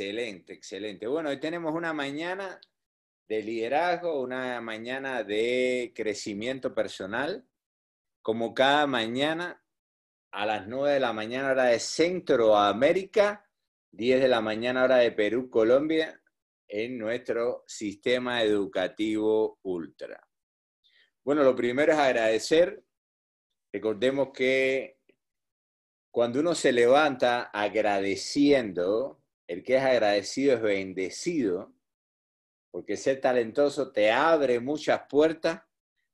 Excelente, excelente. Bueno, hoy tenemos una mañana de liderazgo, una mañana de crecimiento personal. Como cada mañana, a las 9 de la mañana hora de Centroamérica, 10 de la mañana hora de Perú, Colombia, en nuestro sistema educativo ultra. Bueno, lo primero es agradecer. Recordemos que cuando uno se levanta agradeciendo, el que es agradecido es bendecido, porque ser talentoso te abre muchas puertas,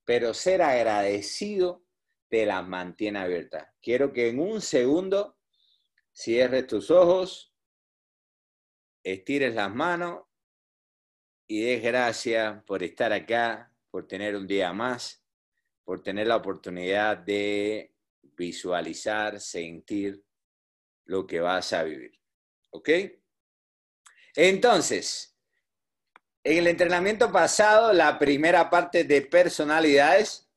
pero ser agradecido te las mantiene abiertas. Quiero que en un segundo cierres tus ojos, estires las manos y des gracias por estar acá, por tener un día más, por tener la oportunidad de visualizar, sentir lo que vas a vivir. ¿Ok? Entonces, en el entrenamiento pasado, la primera parte de personalidades,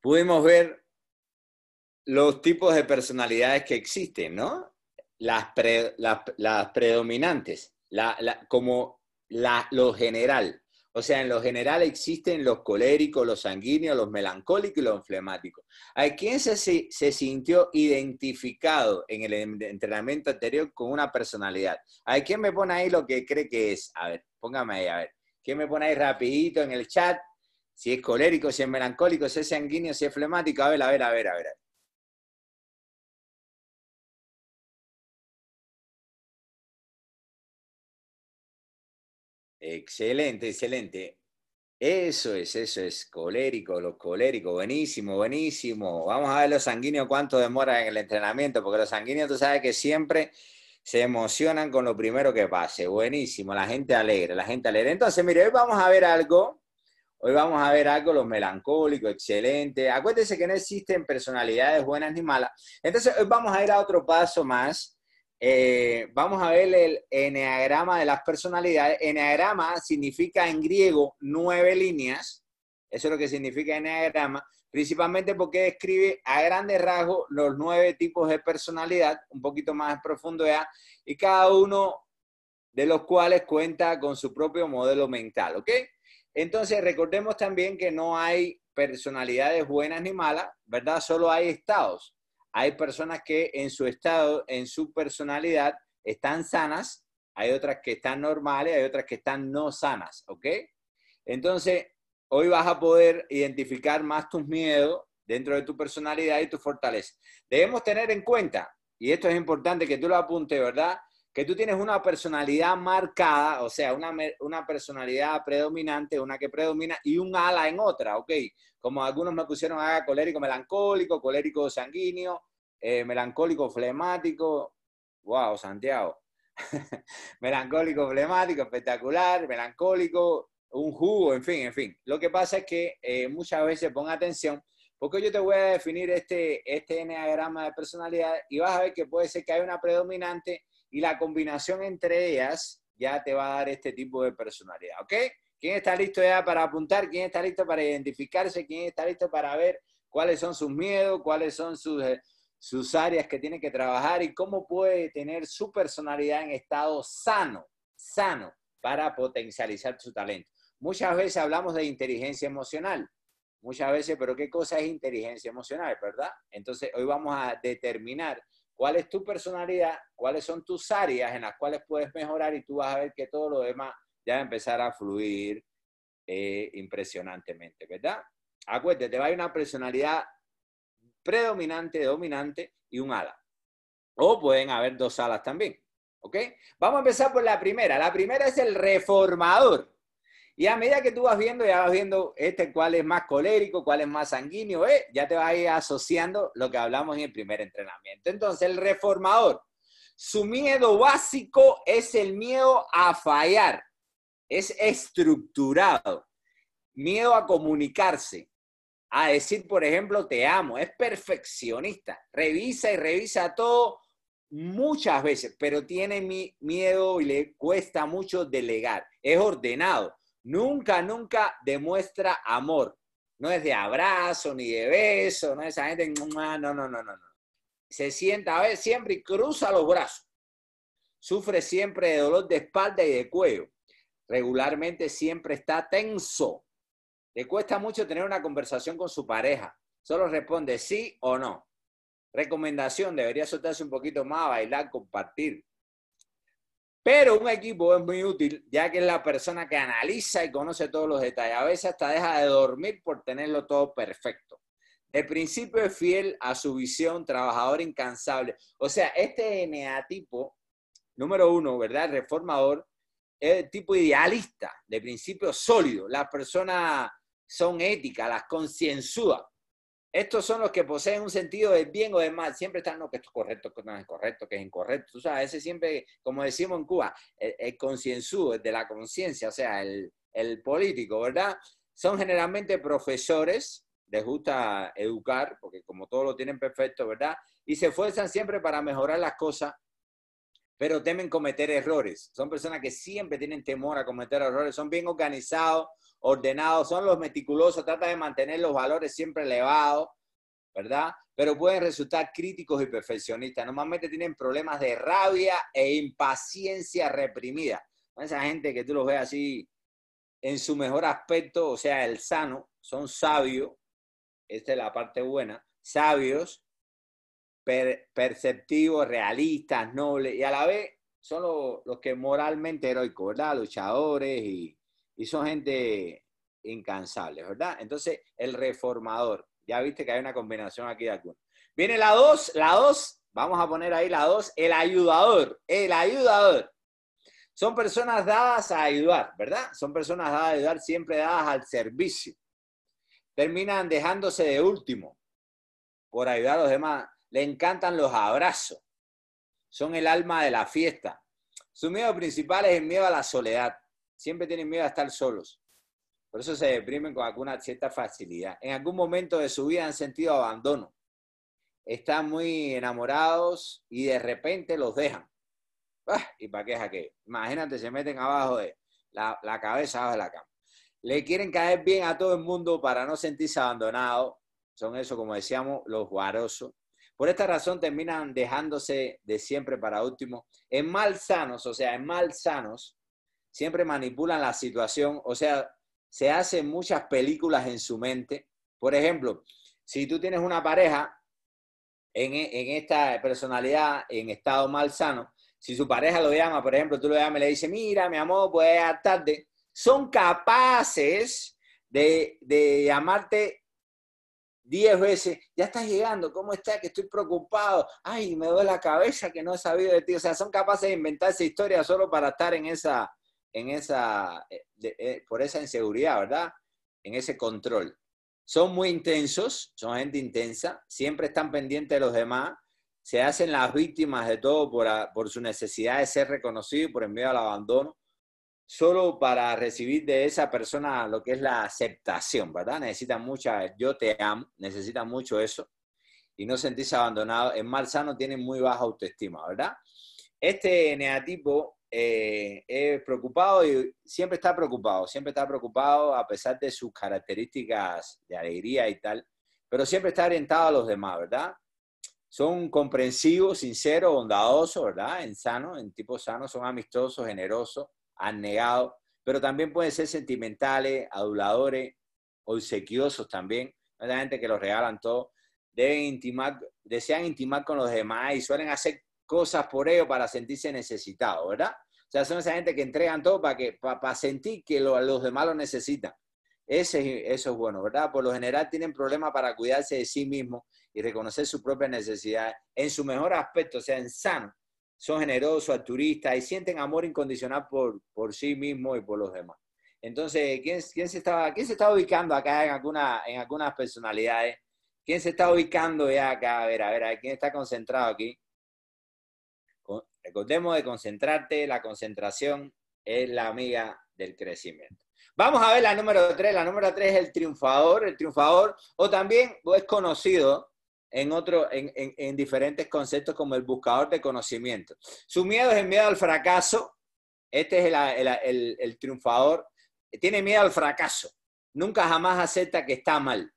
pudimos ver los tipos de personalidades que existen, ¿no? Las, las, predominantes, como lo general. O sea, en lo general existen los coléricos, los sanguíneos, los melancólicos y los flemáticos. ¿A quién se, se sintió identificado en el entrenamiento anterior con una personalidad? ¿A quién me pone ahí lo que cree que es? A ver, póngame ahí, a ver. ¿Quién me pone ahí rapidito en el chat? Si es colérico, si es melancólico, si es sanguíneo, si es flemático. A ver, a ver, a ver, a ver. Excelente, excelente. Eso es, eso es, colérico, los coléricos, buenísimo, buenísimo. Vamos a ver los sanguíneos cuánto demora en el entrenamiento, porque los sanguíneos tú sabes que siempre se emocionan con lo primero que pase. Buenísimo, la gente alegre, la gente alegre. Entonces, mire, hoy vamos a ver algo, hoy vamos a ver algo, los melancólicos, excelente. Acuérdense que no existen personalidades buenas ni malas. Entonces, hoy vamos a ir a otro paso más eh, vamos a ver el eneagrama de las personalidades. Eneagrama significa en griego nueve líneas. Eso es lo que significa eneagrama, principalmente porque describe a grandes rasgos los nueve tipos de personalidad, un poquito más profundo ya, y cada uno de los cuales cuenta con su propio modelo mental, ¿ok? Entonces, recordemos también que no hay personalidades buenas ni malas, ¿verdad? Solo hay estados. Hay personas que en su estado, en su personalidad, están sanas, hay otras que están normales, hay otras que están no sanas, ¿ok? Entonces, hoy vas a poder identificar más tus miedos dentro de tu personalidad y tu fortaleza. Debemos tener en cuenta, y esto es importante que tú lo apuntes, ¿verdad? Que tú tienes una personalidad marcada, o sea, una, una personalidad predominante, una que predomina, y un ala en otra, ¿ok? como algunos me pusieron a colérico melancólico, colérico sanguíneo, eh, melancólico flemático, wow, Santiago, melancólico flemático, espectacular, melancólico, un jugo, en fin, en fin. Lo que pasa es que eh, muchas veces pon atención, porque yo te voy a definir este, este enneagrama de personalidad y vas a ver que puede ser que hay una predominante y la combinación entre ellas ya te va a dar este tipo de personalidad, ¿ok? ¿Quién está listo ya para apuntar? ¿Quién está listo para identificarse? ¿Quién está listo para ver cuáles son sus miedos? ¿Cuáles son sus, eh, sus áreas que tiene que trabajar? ¿Y cómo puede tener su personalidad en estado sano, sano, para potencializar su talento? Muchas veces hablamos de inteligencia emocional. Muchas veces, pero ¿qué cosa es inteligencia emocional, verdad? Entonces, hoy vamos a determinar cuál es tu personalidad, cuáles son tus áreas en las cuales puedes mejorar y tú vas a ver que todo lo demás ya va a empezar a fluir eh, impresionantemente, ¿verdad? Acuérdate, va a haber una personalidad predominante, dominante y un ala. O pueden haber dos alas también. ¿Ok? Vamos a empezar por la primera. La primera es el reformador. Y a medida que tú vas viendo, ya vas viendo este cuál es más colérico, cuál es más sanguíneo, ¿eh? ya te vas a ir asociando lo que hablamos en el primer entrenamiento. Entonces, el reformador, su miedo básico es el miedo a fallar es estructurado. Miedo a comunicarse, a decir, por ejemplo, te amo, es perfeccionista, revisa y revisa todo muchas veces, pero tiene miedo y le cuesta mucho delegar, es ordenado, nunca, nunca demuestra amor, no es de abrazo ni de beso, no es esa gente, no, no, no, no, no. Se sienta a ver siempre y cruza los brazos. Sufre siempre de dolor de espalda y de cuello. Regularmente siempre está tenso. Le cuesta mucho tener una conversación con su pareja. Solo responde sí o no. Recomendación, debería soltarse un poquito más, bailar, compartir. Pero un equipo es muy útil ya que es la persona que analiza y conoce todos los detalles. A veces hasta deja de dormir por tenerlo todo perfecto. De principio es fiel a su visión, trabajador incansable. O sea, este eneatipo, número uno, ¿verdad? Reformador, es tipo idealista, de principio sólido. Las personas son éticas, las concienzudas. Estos son los que poseen un sentido de bien o de mal. Siempre están, no, que esto es correcto, que no es correcto, que es incorrecto. Tú sabes, ese siempre, como decimos en Cuba, el, concienzudo, el de la conciencia, o sea, el, el político, ¿verdad? Son generalmente profesores, les gusta educar, porque como todos lo tienen perfecto, ¿verdad? Y se esfuerzan siempre para mejorar las cosas, pero temen cometer errores. Son personas que siempre tienen temor a cometer errores, son bien organizados, ordenados, son los meticulosos, tratan de mantener los valores siempre elevados, ¿verdad? Pero pueden resultar críticos y perfeccionistas. Normalmente tienen problemas de rabia e impaciencia reprimida. Esa gente que tú los ves así en su mejor aspecto, o sea, el sano, son sabios, esta es la parte buena, sabios, perceptivos, realistas, nobles, y a la vez son los, los que moralmente heroicos, ¿verdad? Luchadores y, y son gente incansable, ¿verdad? Entonces, el reformador, ya viste que hay una combinación aquí de algunos. Viene la dos, la dos, vamos a poner ahí la dos, el ayudador, el ayudador. Son personas dadas a ayudar, ¿verdad? Son personas dadas a ayudar, siempre dadas al servicio. Terminan dejándose de último por ayudar a los demás. Le encantan los abrazos. Son el alma de la fiesta. Su miedo principal es el miedo a la soledad siempre tienen miedo a estar solos. Por eso se deprimen con alguna cierta facilidad. En algún momento de su vida han sentido abandono. Están muy enamorados y de repente los dejan. Ah, ¿Y para qué es aquello? Imagínate, se meten abajo de la, la cabeza, abajo de la cama. Le quieren caer bien a todo el mundo para no sentirse abandonados. Son eso, como decíamos, los guarosos. Por esta razón terminan dejándose de siempre para último. En mal sanos, o sea, en mal sanos, siempre manipulan la situación, o sea, se hacen muchas películas en su mente. Por ejemplo, si tú tienes una pareja en, en esta personalidad en estado mal sano, si su pareja lo llama, por ejemplo, tú lo llamas y le dices, mira, mi amor, pues a tarde, son capaces de, de llamarte diez veces, ya estás llegando, ¿cómo estás? Que estoy preocupado, ay, me duele la cabeza que no he sabido de ti. O sea, son capaces de inventarse historias solo para estar en esa, en esa, eh, eh, por esa inseguridad, ¿verdad? En ese control. Son muy intensos, son gente intensa, siempre están pendientes de los demás, se hacen las víctimas de todo por, por su necesidad de ser reconocidos, por el miedo al abandono, solo para recibir de esa persona lo que es la aceptación, ¿verdad? Necesitan mucha, yo te amo, necesitan mucho eso y no sentirse abandonado. En mal sano tienen muy baja autoestima, ¿verdad? Este negativo eh, preocupado y siempre está preocupado, siempre está preocupado a pesar de sus características de alegría y tal, pero siempre está orientado a los demás, ¿verdad? Son comprensivos, sinceros, bondadosos, ¿verdad? En sano, en tipo sano, son amistosos, generosos, abnegados, pero también pueden ser sentimentales, aduladores, obsequiosos también, la gente que los regalan todo, deben intimar, desean intimar con los demás y suelen hacer cosas por ellos para sentirse necesitados, ¿verdad? Sea, son esa gente que entregan todo para, que, para, sentir que los demás lo necesitan. Ese, eso es bueno, ¿verdad? Por lo general tienen problemas para cuidarse de sí mismos y reconocer sus propias necesidades en su mejor aspecto, o sea, en sano. Son generosos, altruistas y sienten amor incondicional por, por sí mismos y por los demás. Entonces, ¿quién, quién, se está, ¿quién se está ubicando acá en, alguna, en algunas personalidades? ¿Quién se está ubicando ya acá? A ver, a ver, ¿quién está concentrado aquí? Recordemos de concentrarte, la concentración es la amiga del crecimiento. Vamos a ver la número 3. La número 3 es el triunfador. El triunfador, o también es conocido en, otro, en, diferentes conceptos como el buscador de conocimiento. Su miedo es el miedo al fracaso. Este es el, el triunfador. Tiene miedo al fracaso. Nunca jamás acepta que está mal.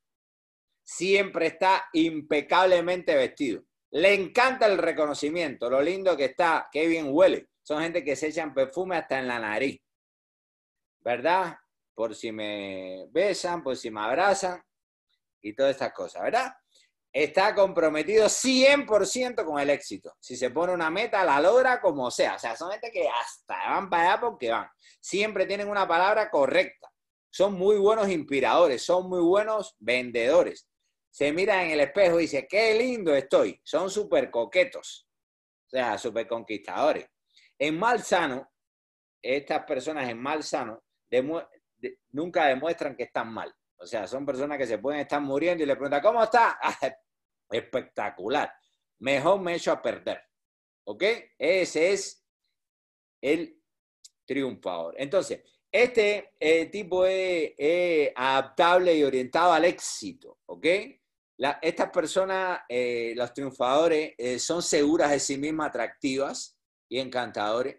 Siempre está impecablemente vestido. Le encanta el reconocimiento, lo lindo que está, qué bien huele. son gente que se echan perfume hasta en la nariz, ¿verdad? Por si me besan, por si me abrazan y todas estas cosas, ¿verdad? Está comprometido 100% con el éxito. Si se pone una meta, la logra como sea. O sea, son gente que hasta van para allá porque van. Siempre tienen una palabra correcta. Son muy buenos inspiradores, son muy buenos vendedores. Se miran en el espejo y dicen, qué lindo estoy. Son súper coquetos. O sea, súper conquistadores. En mal sano, estas personas en mal sano nunca demuestran que están mal. O sea, son personas que se pueden estar muriendo y le preguntan, ¿cómo está? Espectacular. Mejor me echo a perder. ¿Ok? Ese es el triunfador. Entonces, este eh, tipo es, adaptable y orientado al éxito. ¿Ok? Estas personas, eh, los triunfadores, eh, son seguras de sí mismas, atractivas y encantadores.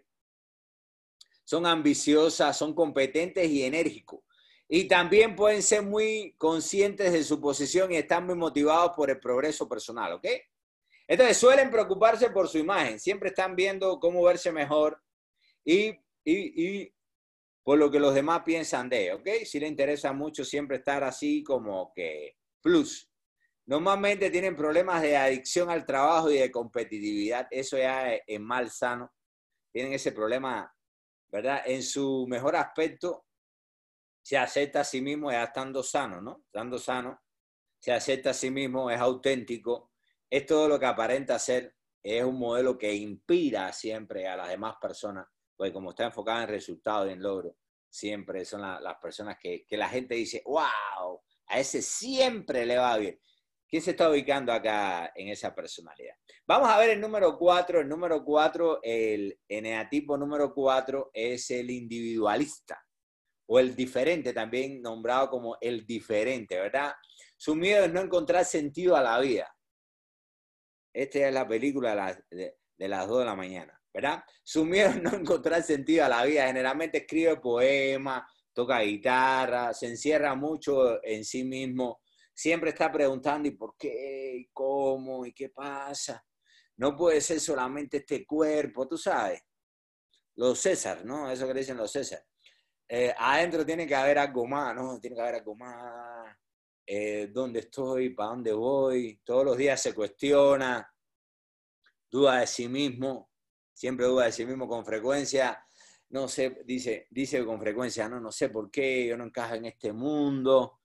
Son ambiciosas, son competentes y enérgicos. Y también pueden ser muy conscientes de su posición y están muy motivados por el progreso personal, ¿ok? Entonces suelen preocuparse por su imagen, siempre están viendo cómo verse mejor y, y, por lo que los demás piensan de, ¿ok? Si les interesa mucho siempre estar así como que plus. Normalmente tienen problemas de adicción al trabajo y de competitividad. Eso ya es, mal sano. Tienen ese problema, ¿verdad? En su mejor aspecto, se acepta a sí mismo ya estando sano, ¿no? Estando sano, se acepta a sí mismo, es auténtico, es todo lo que aparenta ser, es un modelo que inspira siempre a las demás personas, porque como está enfocado en resultados y en logro, siempre son las personas que, que la gente dice, wow, a ese siempre le va bien. ¿Quién se está ubicando acá en esa personalidad? Vamos a ver el número cuatro. El número cuatro, el eneatipo número cuatro es el individualista o el diferente, también nombrado como el diferente, ¿verdad? Su miedo es no encontrar sentido a la vida. Esta es la película de, las dos de la mañana, ¿verdad? Su miedo es no encontrar sentido a la vida. Generalmente escribe poemas, toca guitarra, se encierra mucho en sí mismo siempre está preguntando, ¿y por qué? ¿Y cómo? ¿Y qué pasa? No puede ser solamente este cuerpo, tú sabes. Los César, ¿no? Eso que dicen los César. Eh, adentro tiene que haber algo más, ¿no? Tiene que haber algo más. Eh, ¿Dónde estoy? ¿Para dónde voy? Todos los días se cuestiona, duda de sí mismo, siempre duda de sí mismo con frecuencia. No sé, dice, dice con frecuencia, no, no sé por qué, yo no encajo en este mundo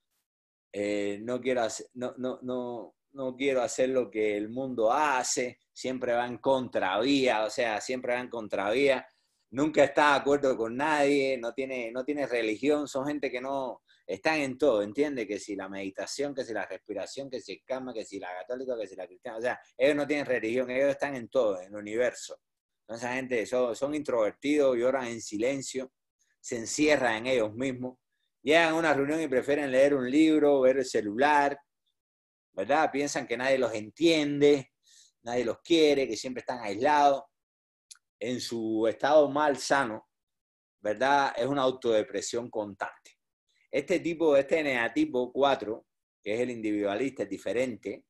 eh, no, quiero hacer, no, no, no, no quiero hacer lo que el mundo hace, siempre va en contravía, o sea, siempre va en contravía, nunca está de acuerdo con nadie, no tiene, no tiene religión, son gente que no están en todo, entiende que si la meditación, que si la respiración, que si el cama, que si la católica, que si la cristiana, o sea, ellos no tienen religión, ellos están en todo, en el universo. Entonces, gente son, son introvertidos, lloran en silencio, se encierran en ellos mismos llegan a una reunión y prefieren leer un libro, ver el celular, ¿verdad? Piensan que nadie los entiende, nadie los quiere, que siempre están aislados. En su estado mal sano, ¿verdad? Es una autodepresión constante. Este tipo, este negativo 4, que es el individualista, es diferente.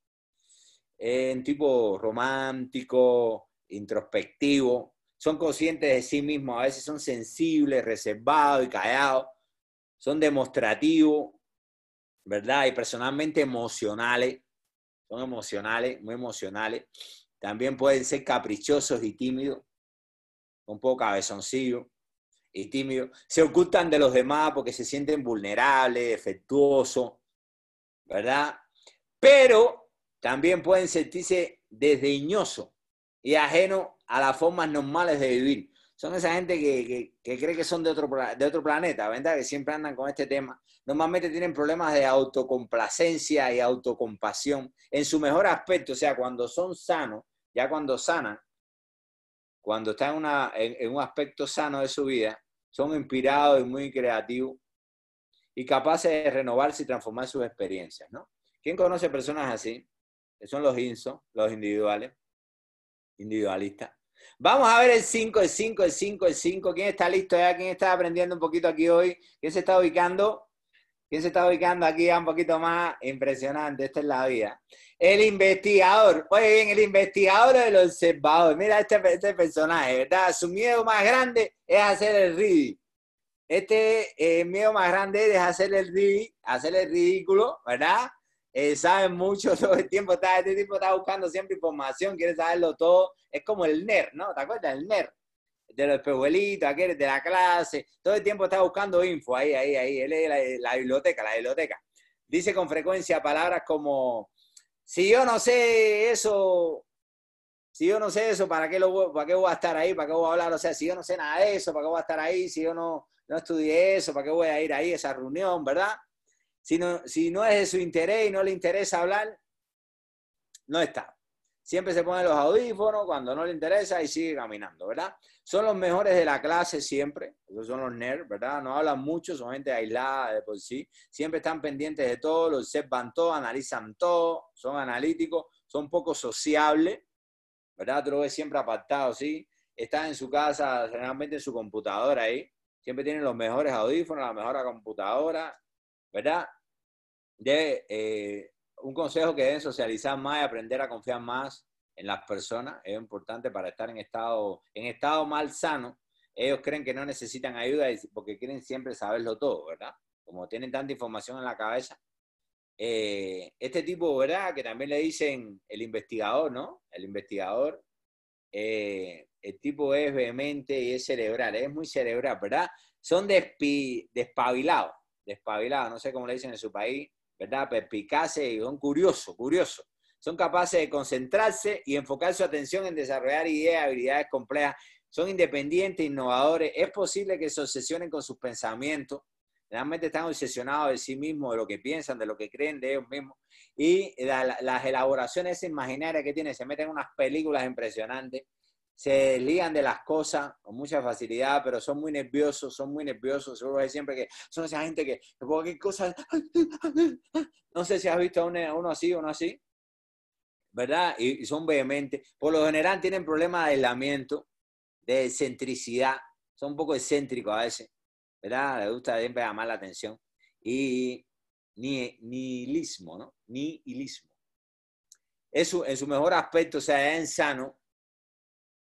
Es tipo romántico, introspectivo, son conscientes de sí mismos, a veces son sensibles, reservados y callados son demostrativos, ¿verdad? Y personalmente emocionales, son emocionales, muy emocionales. También pueden ser caprichosos y tímidos, un poco cabezoncillos y tímidos. Se ocultan de los demás porque se sienten vulnerables, defectuosos, ¿verdad? Pero también pueden sentirse desdeñosos y ajenos a las formas normales de vivir son esa gente que, cree que son de otro, de otro planeta, ¿verdad? Que siempre andan con este tema. Normalmente tienen problemas de autocomplacencia y autocompasión en su mejor aspecto, o sea, cuando son sanos, ya cuando sanan, cuando están en, en un aspecto sano de su vida, son inspirados y muy creativos y capaces de renovarse y transformar sus experiencias, ¿no? ¿Quién conoce personas así? Que son los INSO, los individuales, individualistas. Vamos a ver el 5, el 5, el 5, el 5. ¿Quién está listo ya? ¿Quién está aprendiendo un poquito aquí hoy? ¿Quién se está ubicando? ¿Quién se está ubicando aquí un poquito más impresionante? Esta es la vida. El investigador. Oye, bien, el investigador del observador. Mira este, este personaje, ¿verdad? Su miedo más grande es hacer el ridículo. Este eh, miedo más grande es hacer el, hacer el ridículo, ¿verdad? Eh, sabe mucho todo el tiempo. Está, este tipo está buscando siempre información, quiere saberlo todo. Es como el nerd, ¿no? ¿Te acuerdas? El nerd de los pehuelitos, aquel de la clase, todo el tiempo está buscando info, ahí, ahí, ahí, él es la, biblioteca, la biblioteca. Dice con frecuencia palabras como, si yo no sé eso, si yo no sé eso, ¿para qué, lo, ¿para qué voy a estar ahí? ¿Para qué voy a hablar? O sea, si yo no sé nada de eso, ¿para qué voy a estar ahí? Si yo no, no estudié eso, ¿para qué voy a ir ahí a esa reunión, verdad? Si no, si no es de su interés y no le interesa hablar, no está. Siempre se pone los audífonos cuando no le interesa y sigue caminando, ¿verdad? Son los mejores de la clase siempre, esos son los nerds, ¿verdad? No hablan mucho, son gente aislada de por sí, siempre están pendientes de todo, lo observan todo, analizan todo, son analíticos, son poco sociables, ¿verdad? Tú lo ves siempre apartado, ¿sí? Están en su casa, generalmente en su computadora ahí, siempre tienen los mejores audífonos, la mejor computadora, ¿verdad? De, eh, un consejo que deben socializar más y aprender a confiar más en las personas es importante para estar en estado, en estado mal sano. Ellos creen que no necesitan ayuda porque quieren siempre saberlo todo, ¿verdad? Como tienen tanta información en la cabeza. Eh, este tipo, ¿verdad? Que también le dicen el investigador, ¿no? El investigador, eh, el tipo es vehemente y es cerebral, es muy cerebral, ¿verdad? Son despabilados, despabilados, no sé cómo le dicen en su país, ¿verdad? Perpicaces y son curiosos, curiosos. Son capaces de concentrarse y enfocar su atención en desarrollar ideas, habilidades complejas. Son independientes, innovadores. Es posible que se obsesionen con sus pensamientos. Realmente están obsesionados de sí mismos, de lo que piensan, de lo que creen de ellos mismos. Y las elaboraciones imaginarias que tienen, se meten en unas películas impresionantes se lían de las cosas con mucha facilidad, pero son muy nerviosos, son muy nerviosos. Seguro que siempre que son esa gente que cualquier cosa. No sé si has visto a uno así, uno así, ¿verdad? Y, son vehementes. Por lo general tienen problemas de aislamiento, de excentricidad. Son un poco excéntricos a veces, ¿verdad? Les gusta siempre llamar la atención. Y ni, nihilismo, ¿no? Nihilismo. Eso, en su mejor aspecto, o sea, es sano,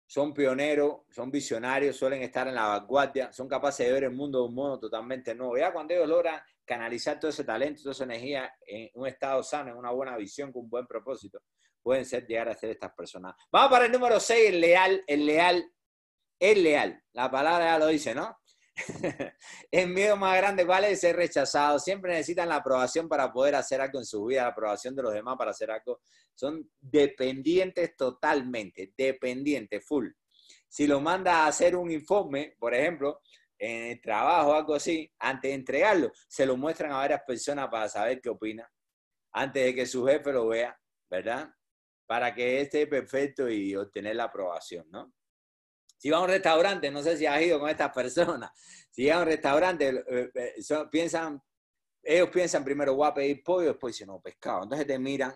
son pioneros, son visionarios, suelen estar en la vanguardia, son capaces de ver el mundo de un modo totalmente nuevo. Ya cuando ellos logran canalizar todo ese talento, toda esa energía en un estado sano, en una buena visión, con un buen propósito, pueden ser llegar a ser estas personas. Vamos para el número 6, el leal, el leal, el leal. La palabra ya lo dice, ¿no? el miedo más grande, ¿cuál es? Ser rechazado. Siempre necesitan la aprobación para poder hacer algo en su vida, la aprobación de los demás para hacer algo. Son dependientes totalmente, dependientes, full. Si lo manda a hacer un informe, por ejemplo, en el trabajo o algo así, antes de entregarlo, se lo muestran a varias personas para saber qué opina, antes de que su jefe lo vea, ¿verdad? Para que esté perfecto y obtener la aprobación, ¿no? Si va a un restaurante, no sé si has ido con estas personas, si va a un restaurante, eh, eh, piensan, ellos piensan primero, voy a pedir pollo, después dicen, no, pescado. Entonces te miran,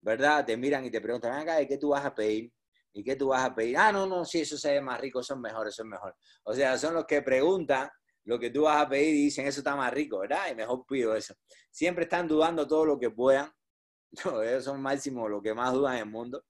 ¿verdad? Te miran y te preguntan, acá, ¿de qué tú vas a pedir? ¿Y qué tú vas a pedir? Ah, no, no, sí, eso se ve más rico, son mejores, son mejor. O sea, son los que preguntan lo que tú vas a pedir y dicen, eso está más rico, ¿verdad? Y mejor pido eso. Siempre están dudando todo lo que puedan. No, ellos son máximos, los que más dudan en mundo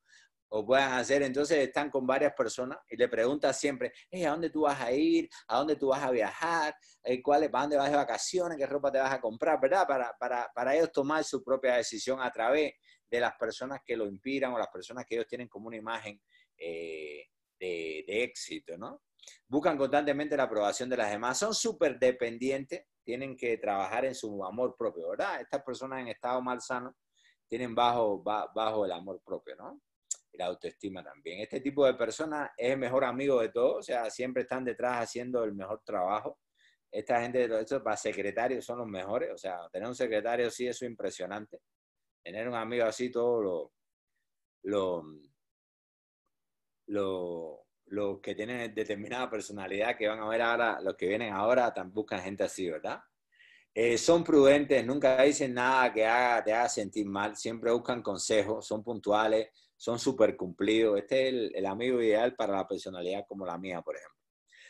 o puedan hacer. Entonces están con varias personas y le preguntas siempre, ¿a dónde tú vas a ir? ¿A dónde tú vas a viajar? Eh, ¿Cuál, ¿Para dónde vas de vacaciones? ¿Qué ropa te vas a comprar? ¿Verdad? Para, para, para ellos tomar su propia decisión a través de las personas que lo inspiran o las personas que ellos tienen como una imagen eh, de, de, éxito, ¿no? Buscan constantemente la aprobación de las demás. Son súper dependientes, tienen que trabajar en su amor propio, ¿verdad? Estas personas en estado mal sano tienen bajo, bajo el amor propio, ¿no? La autoestima también. Este tipo de personas es el mejor amigo de todos, o sea, siempre están detrás haciendo el mejor trabajo. Esta gente de esto para secretarios son los mejores, o sea, tener un secretario sí, eso es impresionante. Tener un amigo así, todo lo, lo, lo, lo que tienen determinada personalidad, que van a ver ahora, los que vienen ahora, también buscan gente así, ¿verdad? Eh, son prudentes, nunca dicen nada que te haga sentir mal, siempre buscan consejos, son puntuales, son súper cumplidos. Este es el, amigo ideal para la personalidad como la mía, por ejemplo.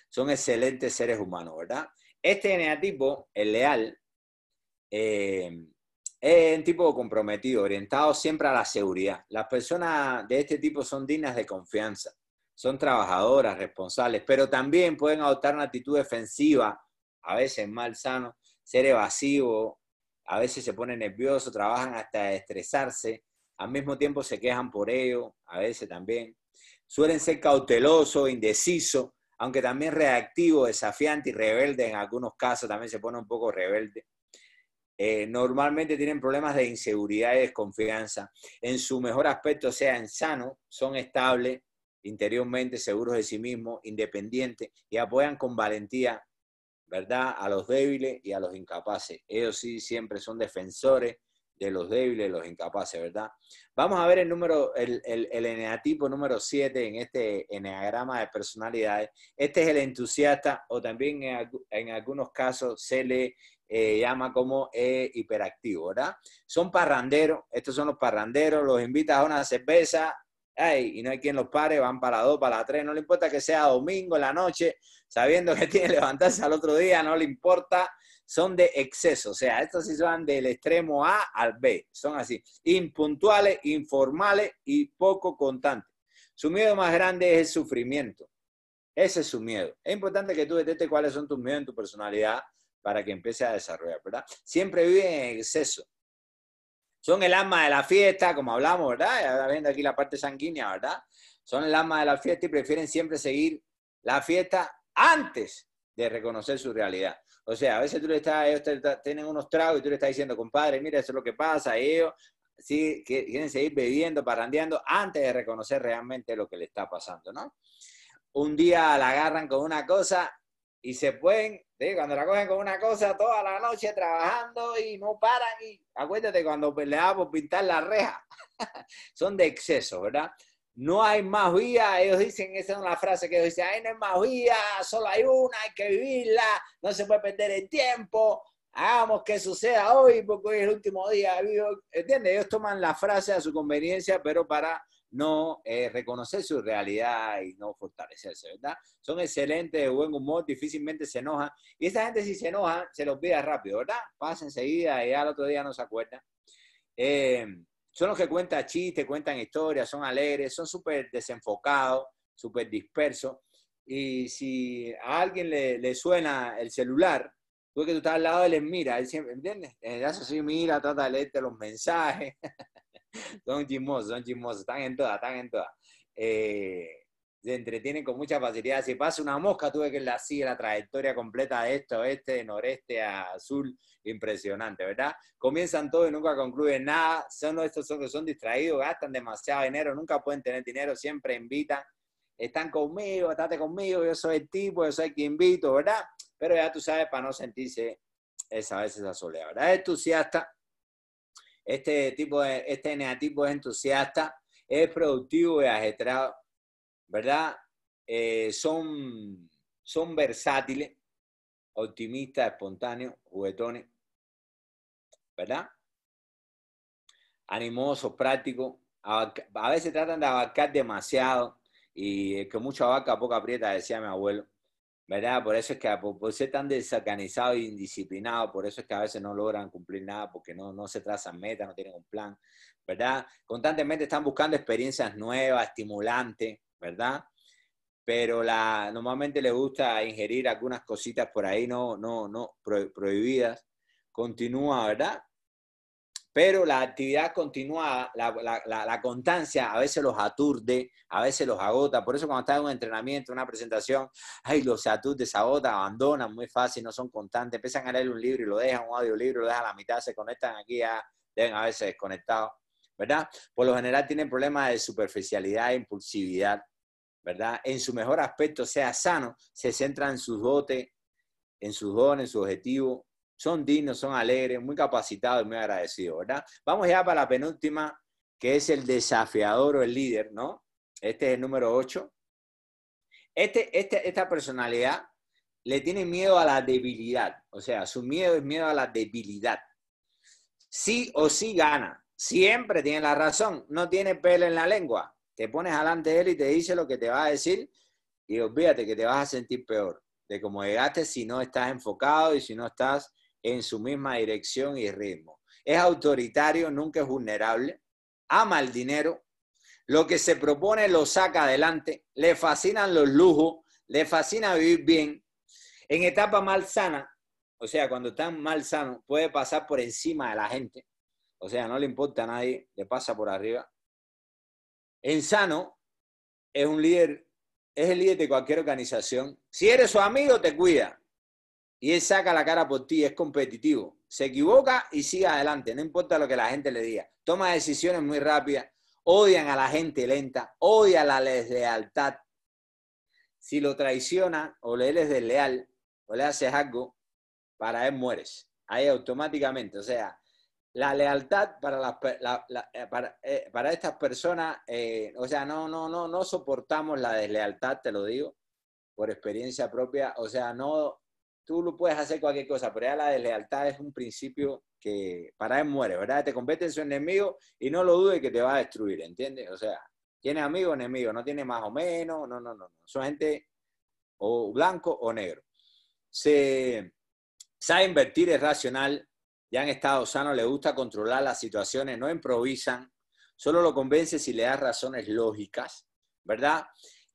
Son excelentes seres humanos, ¿verdad? Este eneatipo, el leal, Eh, es un tipo comprometido, orientado siempre a la seguridad. Las personas de este tipo son dignas de confianza, son trabajadoras, responsables, pero también pueden adoptar una actitud defensiva, a veces mal sano, ser evasivo, a veces se ponen nerviosos, trabajan hasta estresarse, al mismo tiempo se quejan por ello, a veces también. Suelen ser cautelosos, indecisos, aunque también reactivos, desafiantes y rebeldes en algunos casos, también se pone un poco rebelde. Eh, normalmente tienen problemas de inseguridad y desconfianza. En su mejor aspecto, sean sanos, son estables, interiormente seguros de sí mismos, independientes y apoyan con valentía, ¿verdad? A los débiles y a los incapaces. Ellos sí siempre son defensores de los débiles, los incapaces, ¿verdad? Vamos a ver el número, el, el, el eneatipo número 7 en este eneagrama de personalidades. Este es el entusiasta o también en, algunos casos se le eh, llama como eh, hiperactivo, ¿verdad? Son parranderos, estos son los parranderos, los invitas a una cerveza, ay, y no hay quien los pare, van para dos, para tres, no le importa que sea domingo en la noche, sabiendo que tiene que levantarse al otro día, no le importa, son de exceso, o sea, estos sí van del extremo A al B, son así, impuntuales, informales y poco constantes. Su miedo más grande es el sufrimiento. Ese es su miedo. Es importante que tú detectes cuáles son tus miedos en tu personalidad para que empiece a desarrollar, ¿verdad? Siempre viven en exceso. Son el alma de la fiesta, como hablamos, ¿verdad? Ya viendo aquí la parte sanguínea, ¿verdad? Son el alma de la fiesta y prefieren siempre seguir la fiesta antes de reconocer su realidad. O sea, a veces tú le estás, ellos tienen unos tragos y tú le estás diciendo, compadre, mira, eso es lo que pasa, ellos sí, quieren seguir bebiendo, parrandeando, antes de reconocer realmente lo que le está pasando, ¿no? Un día la agarran con una cosa y se pueden, cuando la cogen con una cosa toda la noche trabajando y no paran, y acuérdate cuando le da pintar la reja, son de exceso, ¿verdad? No hay más vida, ellos dicen, esa es una frase que ellos dicen, no hay más vida, solo hay una, hay que vivirla, no se puede perder el tiempo, hagamos que suceda hoy, porque hoy es el último día, ¿entiendes? Ellos toman la frase a su conveniencia, pero para no eh, reconocer su realidad y no fortalecerse, ¿verdad? Son excelentes, de buen humor, difícilmente se enojan, y esa gente si se enoja, se los olvida rápido, ¿verdad? Pasa enseguida y ya el otro día no se acuerdan. Eh, son los que cuentan chistes, cuentan historias, son alegres, son súper desenfocados, súper dispersos. Y si a alguien le, suena el celular, tú que tú estás al lado, él les mira, él siempre, ¿entiendes? Él hace así, mira, trata de leerte los mensajes. son chismosos, son chismosos, están en todas, están en todas. Eh, se entretienen con mucha facilidad. Si pasa una mosca, tuve que la sigue la trayectoria completa de esto, oeste, de noreste a azul, impresionante, ¿verdad? Comienzan todo y nunca concluyen nada. Son estos son son distraídos, gastan demasiado dinero, nunca pueden tener dinero, siempre invitan. Están conmigo, estate conmigo, yo soy el tipo, yo soy el que invito, ¿verdad? Pero ya tú sabes, para no sentirse esa vez esa soledad, ¿verdad? Entusiasta. Este tipo de, este negativo es entusiasta, es productivo y ajetreado ¿verdad? Eh, son, son versátiles, optimistas, espontáneos, juguetones, ¿verdad? Animosos, prácticos. A veces tratan de abarcar demasiado y que mucha vaca poca aprieta, decía mi abuelo. ¿verdad? Por eso es que por, ser tan desorganizado e indisciplinado, por eso es que a veces no logran cumplir nada, porque no, no se trazan metas, no tienen un plan, ¿verdad? Constantemente están buscando experiencias nuevas, estimulantes, ¿verdad? Pero la, normalmente les gusta ingerir algunas cositas por ahí, no, no, no, prohibidas. Continúa, ¿verdad? Pero la actividad continuada, la, la, la, constancia a veces los aturde, a veces los agota. Por eso cuando están en un entrenamiento, una presentación, ay, los aturde, se agota, abandonan muy fácil, no son constantes. Empiezan a leer un libro y lo dejan, un audiolibro, lo dejan a la mitad, se conectan aquí, ya deben a veces desconectados, ¿verdad? Por lo general tienen problemas de superficialidad e impulsividad. ¿Verdad? En su mejor aspecto, sea sano, se centra en sus dotes, en sus dones, en su objetivo. Son dignos, son alegres, muy capacitados y muy agradecidos, ¿verdad? Vamos ya para la penúltima, que es el desafiador o el líder, ¿no? Este es el número 8. Este, este, esta personalidad le tiene miedo a la debilidad, o sea, su miedo es miedo a la debilidad. Sí o sí gana, siempre tiene la razón, no tiene pelo en la lengua, te pones delante de él y te dice lo que te va a decir y olvídate que te vas a sentir peor de cómo llegaste si no estás enfocado y si no estás en su misma dirección y ritmo. Es autoritario, nunca es vulnerable, ama el dinero, lo que se propone lo saca adelante, le fascinan los lujos, le fascina vivir bien. En etapa mal sana, o sea, cuando está mal sano, puede pasar por encima de la gente, o sea, no le importa a nadie, le pasa por arriba. En sano, es un líder, es el líder de cualquier organización. Si eres su amigo, te cuida. Y él saca la cara por ti, es competitivo. Se equivoca y sigue adelante, no importa lo que la gente le diga. Toma decisiones muy rápidas, odian a la gente lenta, odian la deslealtad. Si lo traiciona o le eres desleal o le haces algo, para él mueres. Ahí automáticamente. O sea, la lealtad para, las, eh, eh, para, estas personas, eh, o sea, no, no, no, no soportamos la deslealtad, te lo digo, por experiencia propia. O sea, no, tú lo puedes hacer cualquier cosa, pero ya la deslealtad es un principio que para él muere, ¿verdad? Te convierte en su enemigo y no lo dudes que te va a destruir, ¿entiendes? O sea, tiene amigo enemigo, no tiene más o menos, no, no, no, no. Son gente o blanco o negro. Se sabe invertir, es racional, ya en estado sano le gusta controlar las situaciones, no improvisan, solo lo convence si le das razones lógicas, ¿verdad?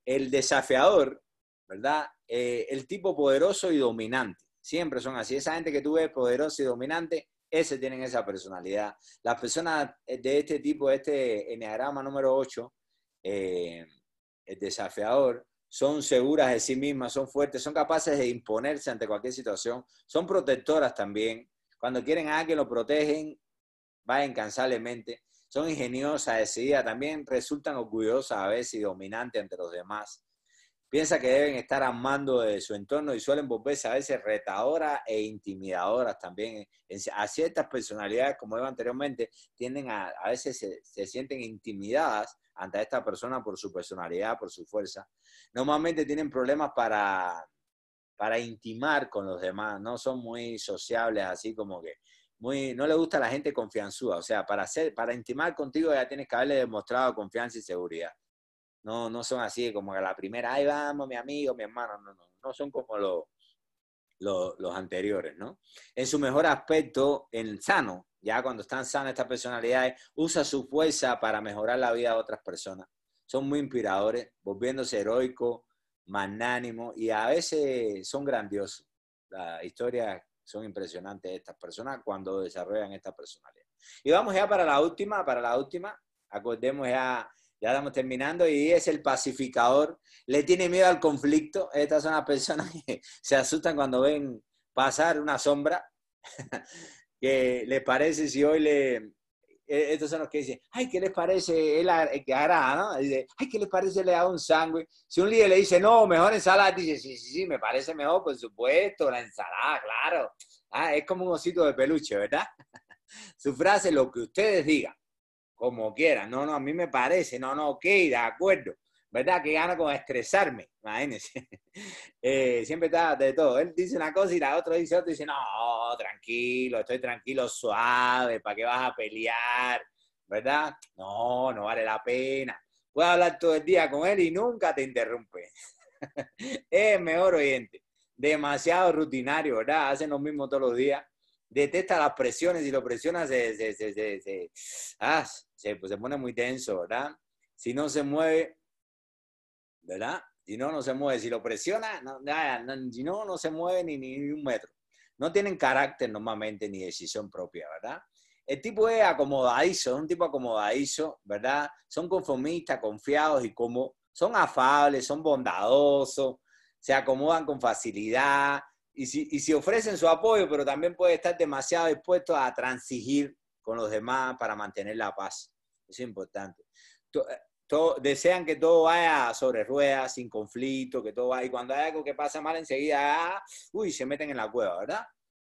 El desafiador, ¿verdad? Eh, el tipo poderoso y dominante. Siempre son así. Esa gente que tú ves poderosa y dominante, ese tienen esa personalidad. Las personas de este tipo, este enneagrama número 8, eh, el desafiador, son seguras de sí mismas, son fuertes, son capaces de imponerse ante cualquier situación, son protectoras también. Cuando quieren a alguien lo protegen, va incansablemente. Son ingeniosas, decididas, también resultan orgullosas a veces y dominantes ante los demás piensa que deben estar amando de su entorno y suelen volverse a veces retadoras e intimidadoras también. A ciertas personalidades, como digo anteriormente, tienden a, a veces se, se, sienten intimidadas ante esta persona por su personalidad, por su fuerza. Normalmente tienen problemas para, para intimar con los demás, no son muy sociables, así como que muy, no le gusta a la gente confianzuda. O sea, para, hacer, para intimar contigo ya tienes que haberle demostrado confianza y seguridad. No, no son así como a la primera, ay vamos, mi amigo, mi hermano, no, no, no son como los, los, anteriores, ¿no? En su mejor aspecto, en sano, ya cuando están sanas estas personalidades, usa su fuerza para mejorar la vida de otras personas. Son muy inspiradores, volviéndose heroicos, magnánimos y a veces son grandiosos. Las historias son impresionantes de estas personas cuando desarrollan esta personalidad. Y vamos ya para la última, para la última, acordemos ya ya estamos terminando, y es el pacificador. Le tiene miedo al conflicto. Estas son las personas que se asustan cuando ven pasar una sombra, que les parece si hoy le... Estos son los que dicen, ay, ¿qué les parece? Él que hará, ¿no? Dice, ay, ¿qué les parece? Le da un sándwich. Si un líder le dice, no, mejor ensalada, dice, sí, sí, sí, me parece mejor, por supuesto, la ensalada, claro. Ah, es como un osito de peluche, ¿verdad? Su frase, lo que ustedes digan como quieran. No, no, a mí me parece, no, no, ok, de acuerdo. ¿Verdad? Que gana con estresarme, imagínense. Eh, siempre está de todo. Él dice una cosa y la otra dice otra dice, no, tranquilo, estoy tranquilo, suave, ¿para qué vas a pelear? ¿Verdad? No, no vale la pena. Puedes hablar todo el día con él y nunca te interrumpe. es mejor oyente. Demasiado rutinario, ¿verdad? Hacen lo mismo todos los días detesta las presiones y lo presiona se, se, se, se, ah, se, pues se pone muy tenso, ¿verdad? Si no se mueve, ¿verdad? Si no, no se mueve. Si lo presiona, no, si no, no se mueve ni, ni un metro. No tienen carácter normalmente ni decisión propia, ¿verdad? El tipo es acomodadizo, es un tipo acomodadizo, ¿verdad? Son conformistas, confiados y como son afables, son bondadosos, se acomodan con facilidad, y si, ofrecen su apoyo, pero también puede estar demasiado dispuesto a transigir con los demás para mantener la paz. Es importante. Desean que todo vaya sobre ruedas, sin conflicto, que todo vaya, y cuando hay algo que pasa mal enseguida, ah, uy, se meten en la cueva, ¿verdad?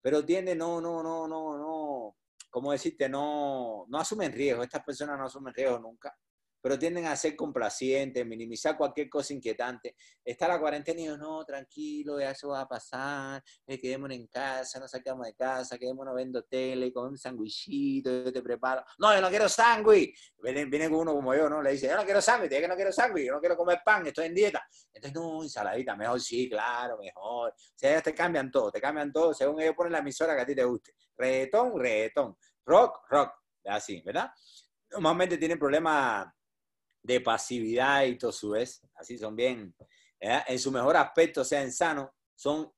Pero tienden, no, no, no, no, no, como decirte, no, no asumen riesgo, estas personas no asumen riesgo nunca, pero tienden a ser complacientes, minimizar cualquier cosa inquietante. Está la cuarentena y yo, no, tranquilo, ya eso va a pasar, eh, quedémonos en casa, no sacamos de casa, quedémonos viendo tele, comemos sanguichito, yo te preparo. No, yo no quiero sándwich. Viene, viene uno como yo, ¿no? Le dice, yo no quiero sándwich, que no quiero sándwich, yo no quiero comer pan, estoy en dieta. Entonces, no, ensaladita, mejor sí, claro, mejor. O sea, te cambian todo, te cambian todo, según ellos ponen la emisora que a ti te guste. Reggaetón, reggaetón. Rock, rock. Así, ¿verdad? Normalmente tienen problemas de pasividad y todo su vez, así son bien, en su mejor aspecto, sean sanos, son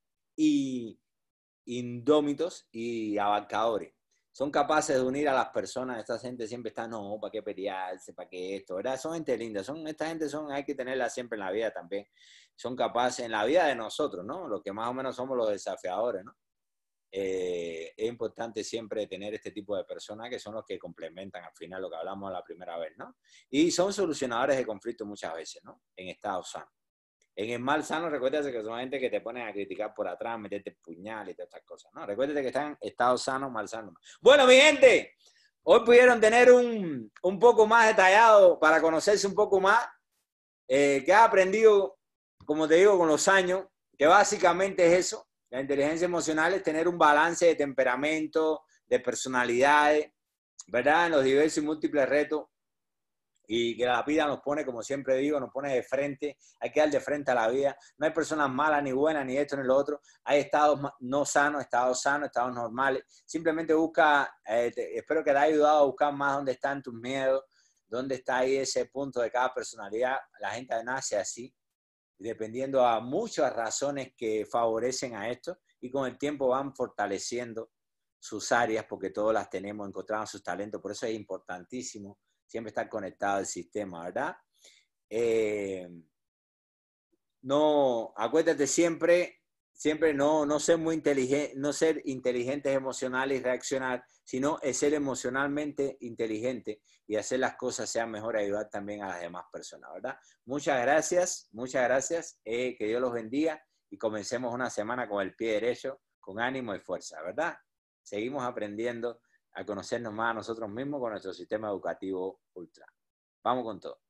indómitos y abarcadores. Son capaces de unir a las personas, esta gente siempre está, no, ¿para qué pelearse? ¿Para qué esto? ¿verdad? Son gente linda, son, esta gente son, hay que tenerla siempre en la vida también. Son capaces, en la vida de nosotros, ¿no? Los que más o menos somos los desafiadores, ¿no? Eh, es importante siempre tener este tipo de personas que son los que complementan al final lo que hablamos la primera vez, ¿no? Y son solucionadores de conflictos muchas veces, ¿no? En estado sano. En el mal sano, recuérdate que son gente que te ponen a criticar por atrás, meterte puñal y todas estas cosas, ¿no? Recuérdate que están estado sano, mal sano. Bueno, mi gente, hoy pudieron tener un, un poco más detallado para conocerse un poco más, eh, que ha aprendido, como te digo, con los años, que básicamente es eso, la inteligencia emocional es tener un balance de temperamento, de personalidades, ¿verdad? En los diversos y múltiples retos y que la vida nos pone, como siempre digo, nos pone de frente, hay que dar de frente a la vida. No hay personas malas, ni buenas, ni esto, ni lo otro. Hay estados no sanos, estados sanos, estados normales. Simplemente busca, eh, espero que te haya ayudado a buscar más dónde están tus miedos, dónde está ahí ese punto de cada personalidad. La gente nace así dependiendo a muchas razones que favorecen a esto y con el tiempo van fortaleciendo sus áreas porque todas las tenemos, encontramos sus talentos, por eso es importantísimo siempre estar conectado al sistema, ¿verdad? Eh, no, acuérdate siempre, siempre no, no ser muy inteligente, no ser inteligentes emocionales y reaccionar, sino es ser emocionalmente inteligente y hacer las cosas sean mejor, ayudar también a las demás personas, ¿verdad? Muchas gracias, muchas gracias, eh, que Dios los bendiga y comencemos una semana con el pie derecho, con ánimo y fuerza, ¿verdad? Seguimos aprendiendo a conocernos más a nosotros mismos con nuestro sistema educativo ultra. Vamos con todo.